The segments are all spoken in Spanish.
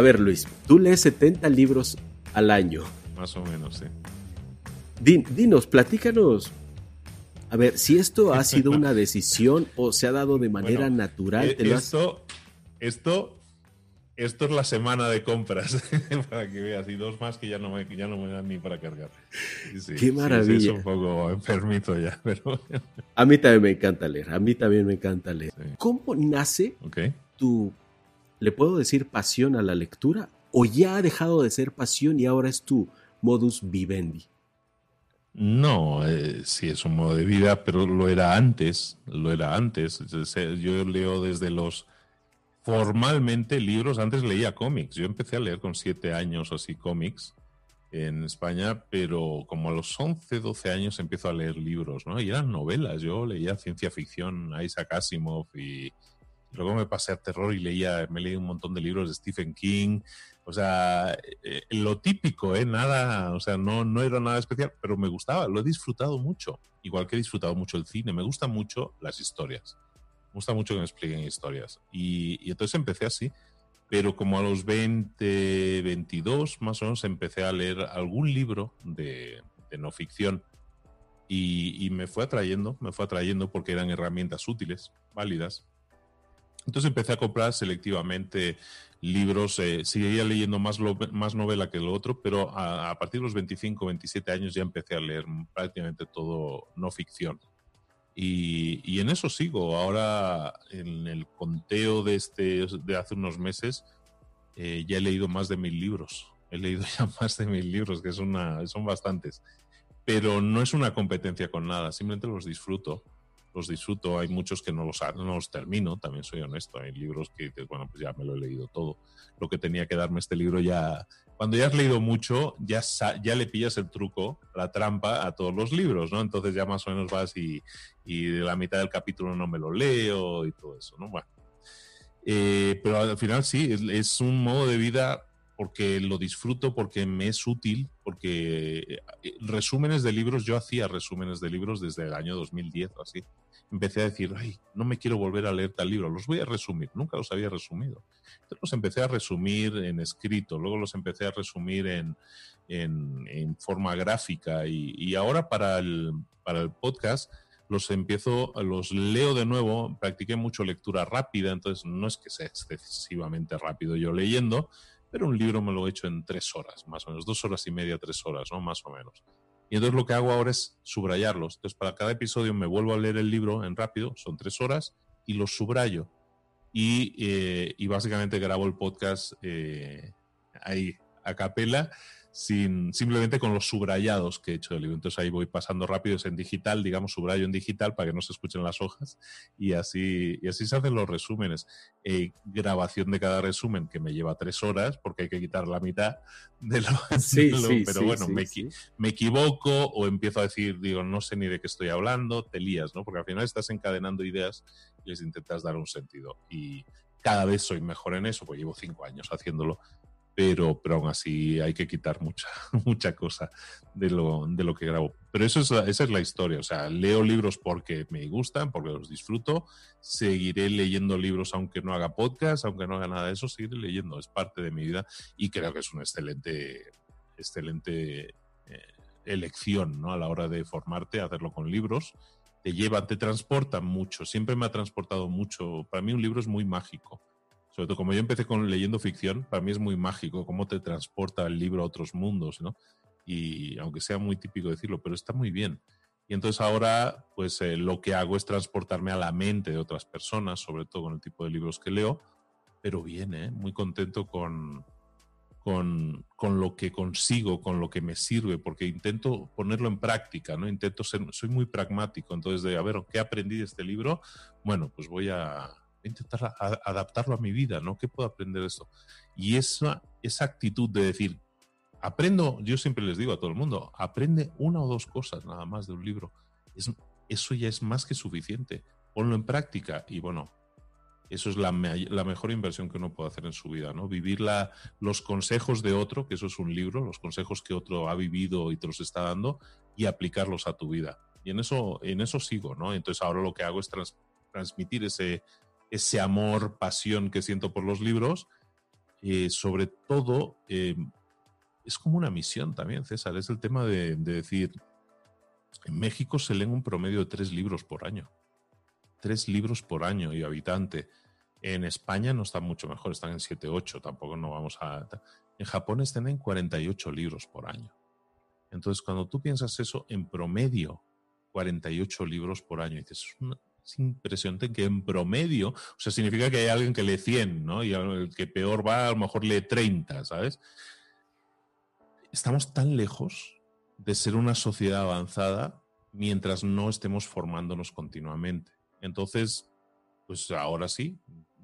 A ver, Luis, tú lees 70 libros al año. Más o menos, sí. dinos, platícanos. A ver, si esto ha sido una decisión o se ha dado de manera natural. Eh, esto, esto, esto es la semana de compras, para que veas, y dos más que ya no me, ya no me dan ni para cargar. Qué maravilla. es un poco enfermito ya, pero... A mí también me encanta leer, a mí también me encanta leer. ¿Cómo nace tu, le puedo decir, pasión a la lectura? ¿O ya ha dejado de ser pasión y ahora es tu modus vivendi? No, eh, sí es un modo de vida, pero lo era antes, lo era antes. Yo leo desde los formalmente libros, antes leía cómics. Yo empecé a leer con siete años o así cómics en España, pero como a los 11, 12 años empiezo a leer libros, ¿no? Y eran novelas. Yo leía ciencia ficción, Isaac Asimov y luego me pasé a terror y leía, me leí un montón de libros de Stephen King, o sea, eh, lo típico, ¿eh? Nada, o sea, no, no era nada especial, pero me gustaba, lo he disfrutado mucho. Igual que he disfrutado mucho el cine, me gustan mucho las historias. Me gusta mucho que me expliquen historias. Y, entonces empecé así, pero como a los 20, 22 más o menos empecé a leer algún libro de, no ficción y, y, me fue atrayendo, me fue atrayendo porque eran herramientas útiles, válidas. Entonces empecé a comprar selectivamente libros, eh, seguía leyendo más, más novela que lo otro, pero a, partir de los 25, 27 años ya empecé a leer prácticamente todo no ficción. Y, en eso sigo. Ahora, en el conteo de, este, de hace unos meses, eh, ya he leído más de mil libros. He leído ya más de mil libros, que es una, son bastantes. Pero no es una competencia con nada, simplemente los disfruto los disfruto. Hay muchos que no los, no los termino, también soy honesto. Hay libros que bueno, pues ya me lo he leído todo. Lo que tenía que darme este libro ya. Cuando ya has leído mucho, ya, ya le pillas el truco, la trampa a todos los libros, ¿no? Entonces ya más o menos vas y, y de la mitad del capítulo no me lo leo y todo eso, ¿no? Bueno. Eh, pero al final sí, es un modo de vida porque lo disfruto, porque me es útil, porque eh, resúmenes de libros, yo hacía resúmenes de libros desde el año 2010 o así. Empecé a decir, ay, no me quiero volver a leer tal libro, los voy a resumir, nunca los había resumido. Entonces los empecé a resumir en escrito, luego los empecé a resumir en, en, forma gráfica y, ahora para el, para el podcast los empiezo, los leo de nuevo, practiqué mucho lectura rápida, entonces no es que sea excesivamente rápido yo leyendo, pero un libro me lo he hecho en tres horas, más o menos, dos horas y media, tres horas, ¿no? Más o menos. Y entonces lo que hago ahora es subrayarlos. Entonces para cada episodio me vuelvo a leer el libro en rápido, son tres horas, y los subrayo. Y, eh, y básicamente grabo el podcast eh, ahí, a capela, sin, simplemente con los subrayados que he hecho del libro. Entonces ahí voy pasando rápido, es en digital, digamos, subrayo en digital para que no se escuchen las hojas y así, y así se hacen los resúmenes. Eh, grabación de cada resumen que me lleva tres horas porque hay que quitar la mitad de lo... Sí, sí, pero bueno, me, me, equivoco o empiezo a decir, digo, no sé ni de qué estoy hablando, te lías, ¿no? Porque al final estás encadenando ideas y les intentas dar un sentido. Y cada vez soy mejor en eso, porque llevo cinco años haciéndolo pero, pero aún así hay que quitar mucha, mucha cosa de lo, de lo que grabo. Pero eso es, esa es la historia, o sea, leo libros porque me gustan, porque los disfruto, seguiré leyendo libros aunque no haga podcast, aunque no haga nada de eso, seguiré leyendo, es parte de mi vida y creo que es una excelente, excelente eh, elección ¿no? a la hora de formarte, hacerlo con libros. Te lleva, te transporta mucho, siempre me ha transportado mucho. Para mí un libro es muy mágico sobre todo como yo empecé con leyendo ficción, para mí es muy mágico cómo te transporta el libro a otros mundos, ¿no? Y aunque sea muy típico decirlo, pero está muy bien. Y entonces ahora, pues eh, lo que hago es transportarme a la mente de otras personas, sobre todo con el tipo de libros que leo, pero bien, ¿eh? Muy contento con, con, con, lo que consigo, con lo que me sirve, porque intento ponerlo en práctica, ¿no? Intento ser, soy muy pragmático, entonces de, a ver, ¿qué aprendí de este libro? Bueno, pues voy a, intentar adaptarlo a mi vida, ¿no? ¿Qué puedo aprender de esto? Y esa, esa actitud de decir, aprendo, yo siempre les digo a todo el mundo, aprende una o dos cosas nada más de un libro. Es, eso ya es más que suficiente. Ponlo en práctica y bueno, eso es la, la, mejor inversión que uno puede hacer en su vida, ¿no? Vivir la, los consejos de otro, que eso es un libro, los consejos que otro ha vivido y te los está dando, y aplicarlos a tu vida. Y en eso, en eso sigo, ¿no? Entonces ahora lo que hago es transmitir ese, ese amor, pasión que siento por los libros eh, sobre todo, eh, es como una misión también, César, es el tema de, decir, en México se leen un promedio de tres libros por año. Tres libros por año y habitante. En España no están mucho mejor, están en 7, 8, tampoco no vamos a... En Japón están en 48 libros por año. Entonces, cuando tú piensas eso, en promedio, 48 libros por año, dices, es impresionante que en promedio, o sea, significa que hay alguien que lee 100, ¿no? Y el que peor va, a lo mejor lee 30, ¿sabes? Estamos tan lejos de ser una sociedad avanzada mientras no estemos formándonos continuamente. Entonces, pues ahora sí,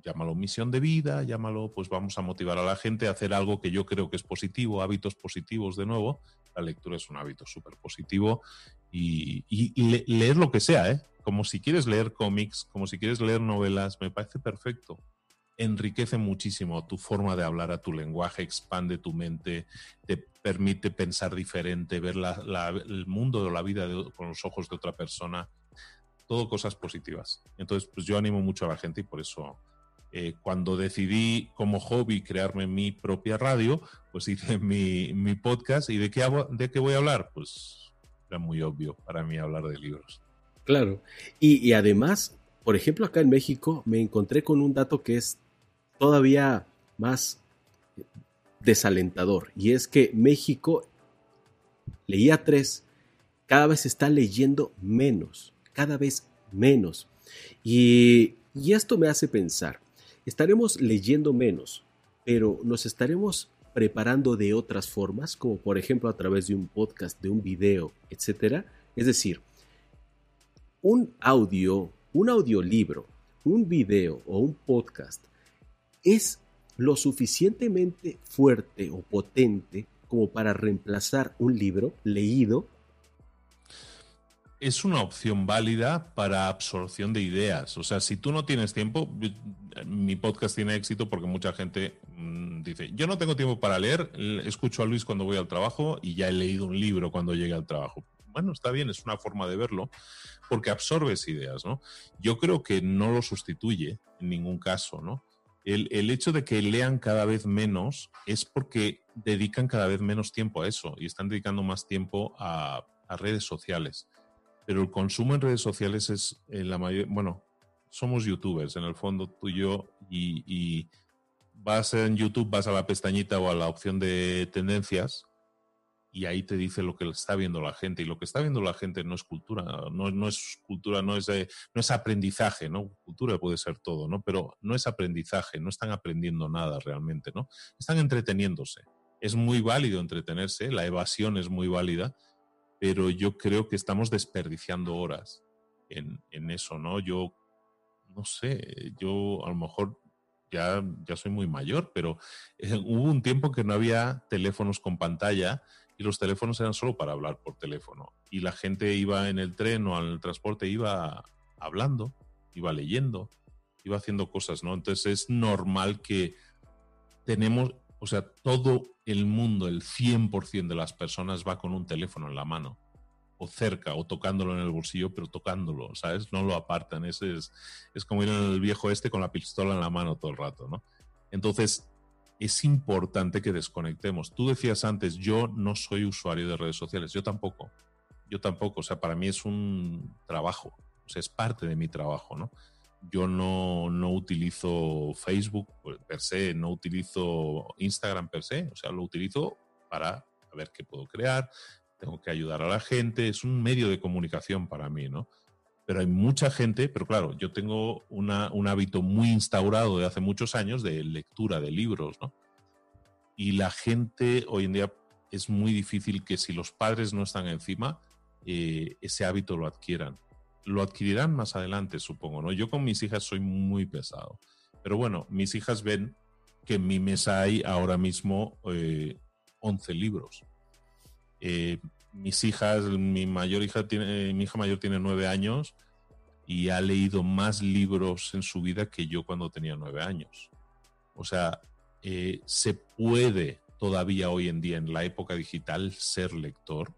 llámalo misión de vida, llámalo, pues vamos a motivar a la gente a hacer algo que yo creo que es positivo, hábitos positivos de nuevo. La lectura es un hábito súper positivo y, leer lo que sea, ¿eh? Como si quieres leer cómics, como si quieres leer novelas, me parece perfecto. Enriquece muchísimo tu forma de hablar a tu lenguaje, expande tu mente, te permite pensar diferente, ver el mundo o la vida con los ojos de otra persona. Todo cosas positivas. Entonces, pues yo animo mucho a la gente y por eso eh, cuando decidí como hobby crearme mi propia radio, pues hice mi, podcast. ¿Y de qué, de qué voy a hablar? Pues era muy obvio para mí hablar de libros. Claro. Y, además, por ejemplo, acá en México me encontré con un dato que es todavía más desalentador. Y es que México leía tres, cada vez está leyendo menos, cada vez menos. Y, y esto me hace pensar, estaremos leyendo menos, pero nos estaremos preparando de otras formas, como por ejemplo a través de un podcast, de un video, etcétera. Es decir, un audio, un audiolibro, un video o un podcast es lo suficientemente fuerte o potente como para reemplazar un libro leído? Es una opción válida para absorción de ideas. O sea, si tú no tienes tiempo, mi podcast tiene éxito porque mucha gente mm, dice, yo no tengo tiempo para leer, escucho a Luis cuando voy al trabajo y ya he leído un libro cuando llegue al trabajo bueno, está bien, es una forma de verlo, porque absorbes ideas, ¿no? Yo creo que no lo sustituye en ningún caso, ¿no? El, hecho de que lean cada vez menos es porque dedican cada vez menos tiempo a eso y están dedicando más tiempo a, redes sociales. Pero el consumo en redes sociales es en la mayor, bueno, somos youtubers en el fondo tú y yo y vas en YouTube, vas a la pestañita o a la opción de tendencias y ahí te dice lo que está viendo la gente. Y lo que está viendo la gente no es cultura, no, no es cultura, no es, no es aprendizaje, ¿no? Cultura puede ser todo, ¿no? Pero no es aprendizaje, no están aprendiendo nada realmente, ¿no? Están entreteniéndose. Es muy válido entretenerse, la evasión es muy válida, pero yo creo que estamos desperdiciando horas en, en eso, ¿no? Yo, no sé, yo a lo mejor ya, ya soy muy mayor, pero eh, hubo un tiempo que no había teléfonos con pantalla y los teléfonos eran solo para hablar por teléfono. Y la gente iba en el tren o el transporte, iba hablando, iba leyendo, iba haciendo cosas, ¿no? Entonces es normal que tenemos, o sea, todo el mundo, el 100% de las personas va con un teléfono en la mano o cerca o tocándolo en el bolsillo, pero tocándolo, ¿sabes? No lo apartan. Ese es, es como ir en el viejo este con la pistola en la mano todo el rato, ¿no? Entonces, es importante que desconectemos. Tú decías antes, yo no soy usuario de redes sociales, yo tampoco, yo tampoco, o sea, para mí es un trabajo, o sea, es parte de mi trabajo, ¿no? Yo no, no utilizo Facebook per se, no utilizo Instagram per se, o sea, lo utilizo para ver qué puedo crear, tengo que ayudar a la gente, es un medio de comunicación para mí, ¿no? Pero hay mucha gente, pero claro, yo tengo un hábito muy instaurado de hace muchos años de lectura de libros, ¿no? Y la gente hoy en día es muy difícil que si los padres no están encima, eh, ese hábito lo adquieran. Lo adquirirán más adelante, supongo, ¿no? Yo con mis hijas soy muy pesado, pero bueno, mis hijas ven que en mi mesa hay ahora mismo 11 eh, libros. Eh, mis hijas, mi mayor hija tiene, mi hija mayor tiene nueve años y ha leído más libros en su vida que yo cuando tenía nueve años. O sea, eh, se puede todavía hoy en día en la época digital ser lector,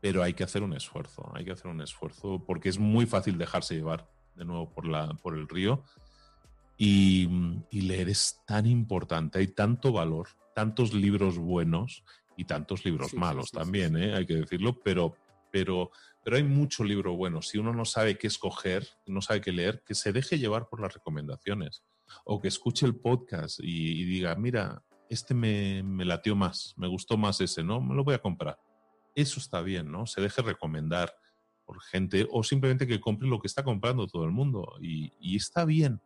pero hay que hacer un esfuerzo, hay que hacer un esfuerzo porque es muy fácil dejarse llevar de nuevo por, la, por el río. Y, leer es tan importante, hay tanto valor, tantos libros buenos y tantos libros malos también, ¿eh? hay que decirlo, pero, pero, pero hay mucho libro bueno. Si uno no sabe qué escoger, no sabe qué leer, que se deje llevar por las recomendaciones o que escuche el podcast y, diga, mira, este me, me latió más, me gustó más ese, ¿no? Me lo voy a comprar. Eso está bien, ¿no? Se deje recomendar por gente o simplemente que compre lo que está comprando todo el mundo y, y está bien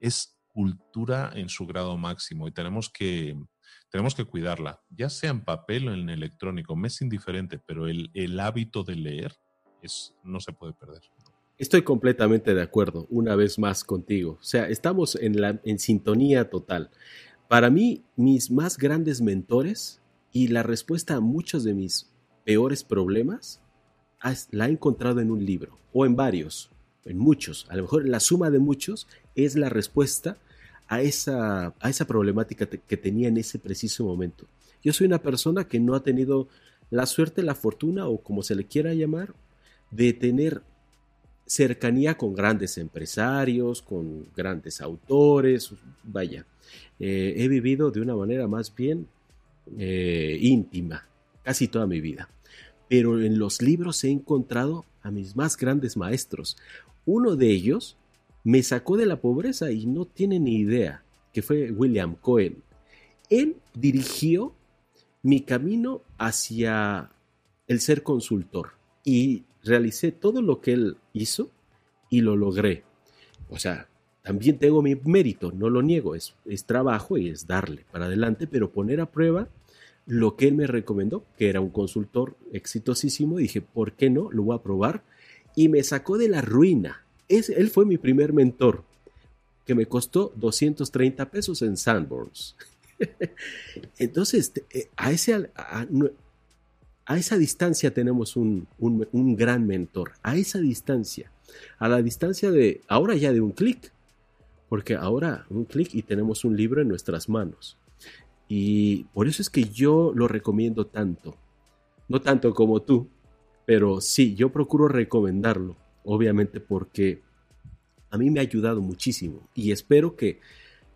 es cultura en su grado máximo y tenemos que, tenemos que cuidarla, ya sea en papel o en electrónico, me es indiferente, pero el, hábito de leer es, no se puede perder. Estoy completamente de acuerdo, una vez más contigo. O sea, estamos en, la, en sintonía total. Para mí, mis más grandes mentores y la respuesta a muchos de mis peores problemas la he encontrado en un libro o en varios en muchos, a lo mejor la suma de muchos es la respuesta a esa, a esa problemática que tenía en ese preciso momento. Yo soy una persona que no ha tenido la suerte, la fortuna o como se le quiera llamar, de tener cercanía con grandes empresarios, con grandes autores, vaya, eh, he vivido de una manera más bien eh, íntima casi toda mi vida. Pero en los libros he encontrado a mis más grandes maestros, uno de ellos me sacó de la pobreza y no tiene ni idea, que fue William Cohen. Él dirigió mi camino hacia el ser consultor y realicé todo lo que él hizo y lo logré. O sea, también tengo mi mérito, no lo niego, es, es trabajo y es darle para adelante, pero poner a prueba lo que él me recomendó, que era un consultor exitosísimo, dije, ¿por qué no? Lo voy a probar y me sacó de la ruina. Es, él fue mi primer mentor, que me costó 230 pesos en Sanborns. Entonces, eh, a, a, esa distancia tenemos un, un, gran mentor, a esa distancia, a la distancia de, ahora ya de un clic, porque ahora un clic y tenemos un libro en nuestras manos. Y por eso es que yo lo recomiendo tanto, no tanto como tú, pero sí, yo procuro recomendarlo, obviamente porque a mí me ha ayudado muchísimo y espero que,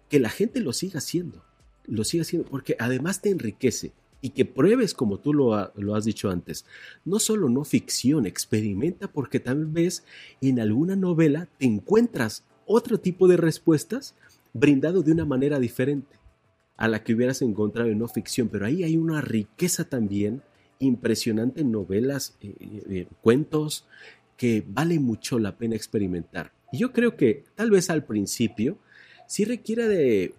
que la gente lo siga haciendo, lo siga haciendo, porque además te enriquece y que pruebes como tú lo, lo, has dicho antes. No solo no ficción, experimenta porque tal vez en alguna novela te encuentras otro tipo de respuestas brindado de una manera diferente a la que hubieras encontrado en no ficción, pero ahí hay una riqueza también impresionante novelas, eh, eh, eh, cuentos que vale mucho la pena experimentar. Y yo creo que tal vez al principio sí requiere de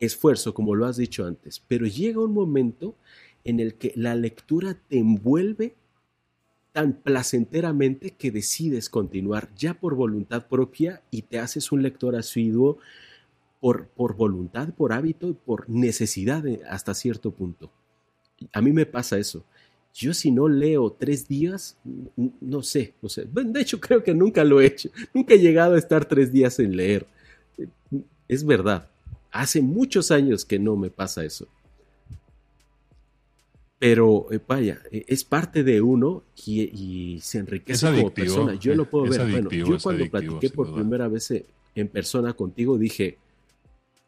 esfuerzo, como lo has dicho antes, pero llega un momento en el que la lectura te envuelve tan placenteramente que decides continuar ya por voluntad propia y te haces un lector asiduo por, por voluntad, por hábito, por necesidad hasta cierto punto. A mí me pasa eso. Yo si no leo tres días, no sé, no sé. De hecho, creo que nunca lo he hecho. Nunca he llegado a estar tres días en leer. Es verdad. Hace muchos años que no me pasa eso. Pero eh, vaya, e, es parte de uno y, se enriquece como persona. Yo lo puedo ver. Bueno, yo cuando platiqué por primera vez eh, en persona contigo dije,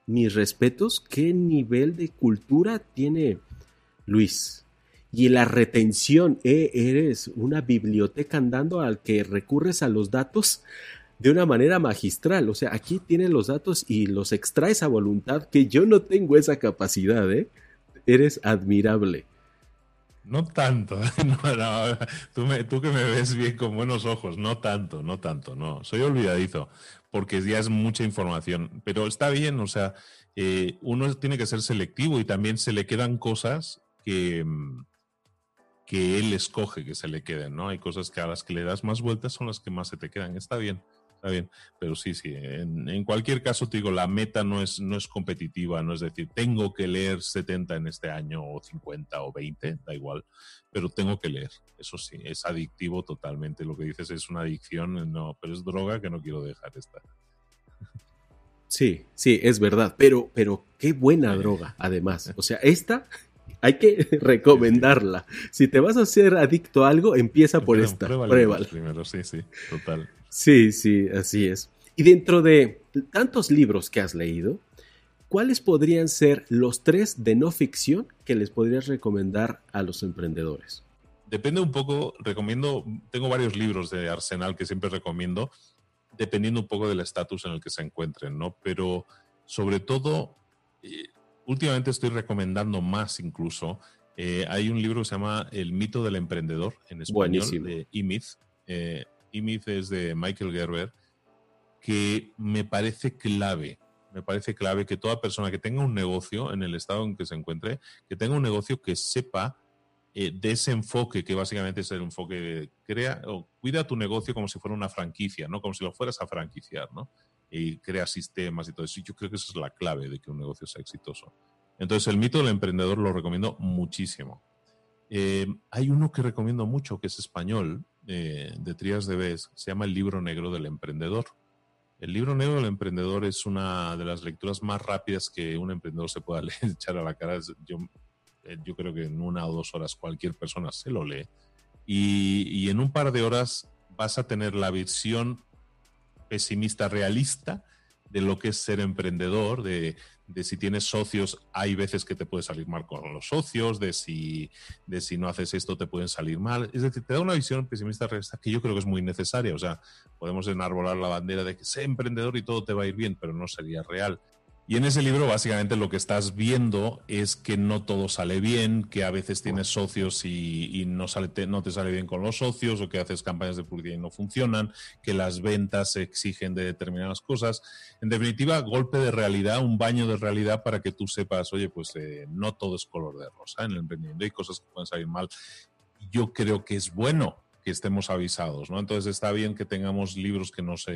mis respetos, qué nivel de cultura tiene Luis y la retención, eh, eres una biblioteca andando al que recurres a los datos de una manera magistral. O sea, aquí tienes los datos y los extraes a voluntad, que yo no tengo esa capacidad, ¿eh? Eres admirable. No tanto, Tú, tú, que me ves bien con buenos ojos, no tanto, no tanto, no. Soy olvidadizo, porque ya es mucha información, pero está bien, o sea, eh, uno tiene que ser selectivo y también se le quedan cosas que, mm, que él escoge que se le queden, ¿no? Hay cosas que a las que le das más vueltas son las que más se te quedan. Está bien, está bien. Pero sí, sí, en, cualquier caso te digo, la meta no es, no es competitiva, no es decir, tengo que leer 70 en este año o 50 o 20, da igual, pero tengo que leer. Eso sí, es adictivo totalmente. Lo que dices es una adicción, no, pero es droga que no quiero dejar estar. Sí, sí, es verdad, pero, pero qué buena droga, además. O sea, esta hay que recomendarla. Si te vas a hacer adicto a algo, empieza por esta. Pruébala. Primero, sí, sí, total. Sí, sí, así es. Y dentro de tantos libros que has leído, ¿cuáles podrían ser los tres de no ficción que les podrías recomendar a los emprendedores? Depende un poco, recomiendo, tengo varios libros de Arsenal que siempre recomiendo, dependiendo un poco del estatus en el que se encuentren, ¿no? Pero sobre todo, eh, últimamente estoy recomendando más incluso. Eh, hay un libro que se llama El mito del emprendedor en español de E-Myth. Eh, E-Myth es de Michael Gerber, que me parece clave. Me parece clave que toda persona que tenga un negocio en el estado en que se encuentre, que tenga un negocio que sepa eh, de ese enfoque, que básicamente es el enfoque de crea o cuida tu negocio como si fuera una franquicia, ¿no? Como si lo fueras a franquiciar, ¿no? Y crea sistemas y todo eso. yo creo que esa es la clave de que un negocio sea exitoso. Entonces, el mito del emprendedor lo recomiendo muchísimo. Eh, hay uno que recomiendo mucho, que es español, eh, de Trías de Bes, se llama El libro negro del emprendedor. El libro negro del emprendedor es una de las lecturas más rápidas que un emprendedor se pueda echar a la cara. Yo eh, yo creo que en una o dos horas cualquier persona se lo lee. Y, en un par de horas vas a tener la visión pesimista realista de lo que es ser emprendedor, de, si tienes socios, hay veces que te puede salir mal con los socios, de si, de si no haces esto te pueden salir mal. Es decir, te da una visión pesimista realista que yo creo que es muy necesaria. O sea, podemos enarbolar la bandera de que sé emprendedor y todo te va a ir bien, pero no sería real. Y en ese libro básicamente lo que estás viendo es que no todo sale bien, que a veces tienes socios y, no, sale, te, no te sale bien con los socios o que haces campañas de publicidad y no funcionan, que las ventas se exigen de determinadas cosas. En definitiva, golpe de realidad, un baño de realidad para que tú sepas, oye, pues eh, no todo es color de rosa en el emprendimiento, hay cosas que pueden salir mal. Yo creo que es bueno que estemos avisados, ¿no? Entonces está bien que tengamos libros que nos,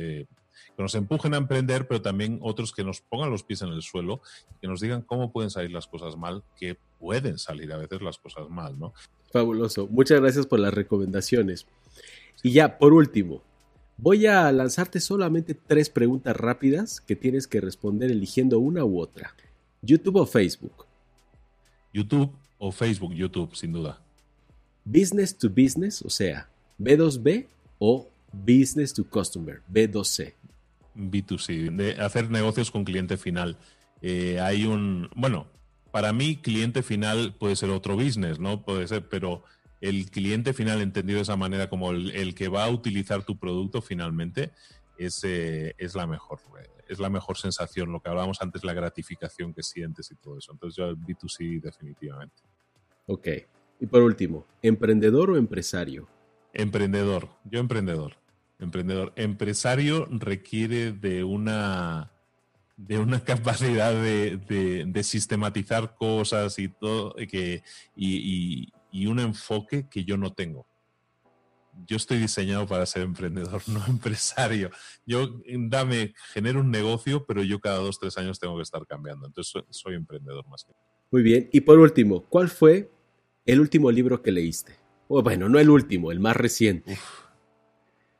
que nos empujen a emprender, pero también otros que nos pongan los pies en el suelo, que nos digan cómo pueden salir las cosas mal, que pueden salir a veces las cosas mal, ¿no? Fabuloso. Muchas gracias por las recomendaciones. Y ya, por último, voy a lanzarte solamente tres preguntas rápidas que tienes que responder eligiendo una u otra. ¿YouTube o Facebook? YouTube o Facebook, YouTube, sin duda. Business to business, o sea, B2B o Business to Customer, B2C. B2C, de hacer negocios con cliente final. Eh, hay un, bueno, para mí cliente final puede ser otro business, ¿no? Puede ser, pero el cliente final entendido de esa manera como el, que va a utilizar tu producto finalmente es, eh, es la mejor es la mejor sensación, lo que hablábamos antes, la gratificación que sientes y todo eso. Entonces yo el B2C definitivamente. Ok. Y por último, ¿emprendedor o empresario? Emprendedor, yo emprendedor. Emprendedor. Empresario requiere de una de una capacidad de, sistematizar cosas y todo que, y, un enfoque que yo no tengo. Yo estoy diseñado para ser emprendedor, no empresario. Yo dame, genero un negocio, pero yo cada dos, tres años tengo que estar cambiando. Entonces soy, emprendedor más que. Muy bien. Y por último, ¿cuál fue el último libro que leíste? bueno, no el último, el más reciente.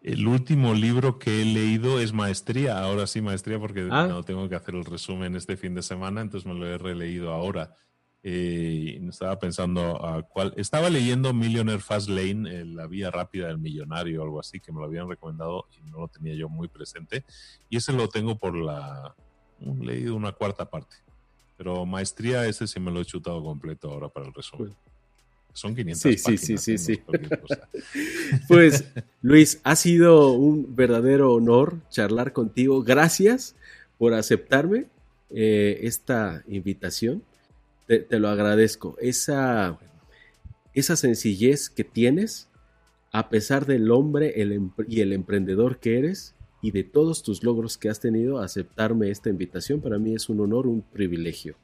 El último libro que he leído es Maestría, ahora sí Maestría porque ah. no tengo que hacer el resumen este fin de semana, entonces me lo he releído ahora. Eh, estaba pensando a cuál. Estaba leyendo Millionaire Fast Lane, eh, la vía rápida del millonario o algo así, que me lo habían recomendado y no lo tenía yo muy presente. Y ese lo tengo por la. Leído una cuarta parte. Pero Maestría, ese sí me lo he chutado completo ahora para el resumen. Son 500 sí, Sí, sí, sí, sí. pues, Luis, ha sido un verdadero honor charlar contigo. Gracias por aceptarme eh, esta invitación. Te, lo agradezco. Esa, esa sencillez que tienes, a pesar del hombre y el emprendedor que eres y de todos tus logros que has tenido, aceptarme esta invitación para mí es un honor, un privilegio.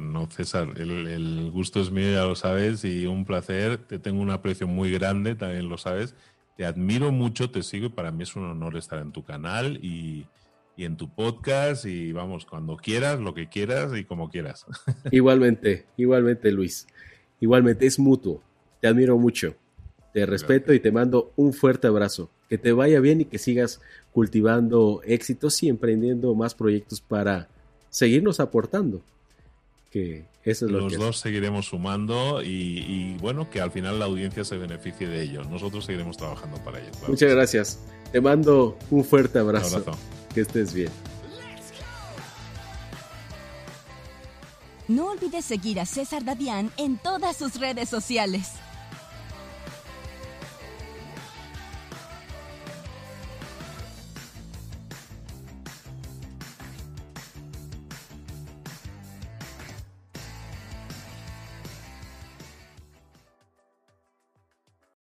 No, César, el, gusto es mío, ya lo sabes, y un placer. Te tengo un aprecio muy grande, también lo sabes. Te admiro mucho, te sigo y para mí es un honor estar en tu canal y, en tu podcast. Y vamos, cuando quieras, lo que quieras y como quieras. Igualmente, igualmente, Luis. Igualmente, es mutuo. Te admiro mucho. Te respeto y te mando un fuerte abrazo. Que te vaya bien y que sigas cultivando éxitos y emprendiendo más proyectos para seguirnos aportando que eso es lo Los dos seguiremos sumando y, bueno, que al final la audiencia se beneficie de ello. Nosotros seguiremos trabajando para ello. Muchas gracias. Te mando un fuerte abrazo. Un abrazo. Que estés bien. No olvides seguir a César Davián en todas sus redes sociales.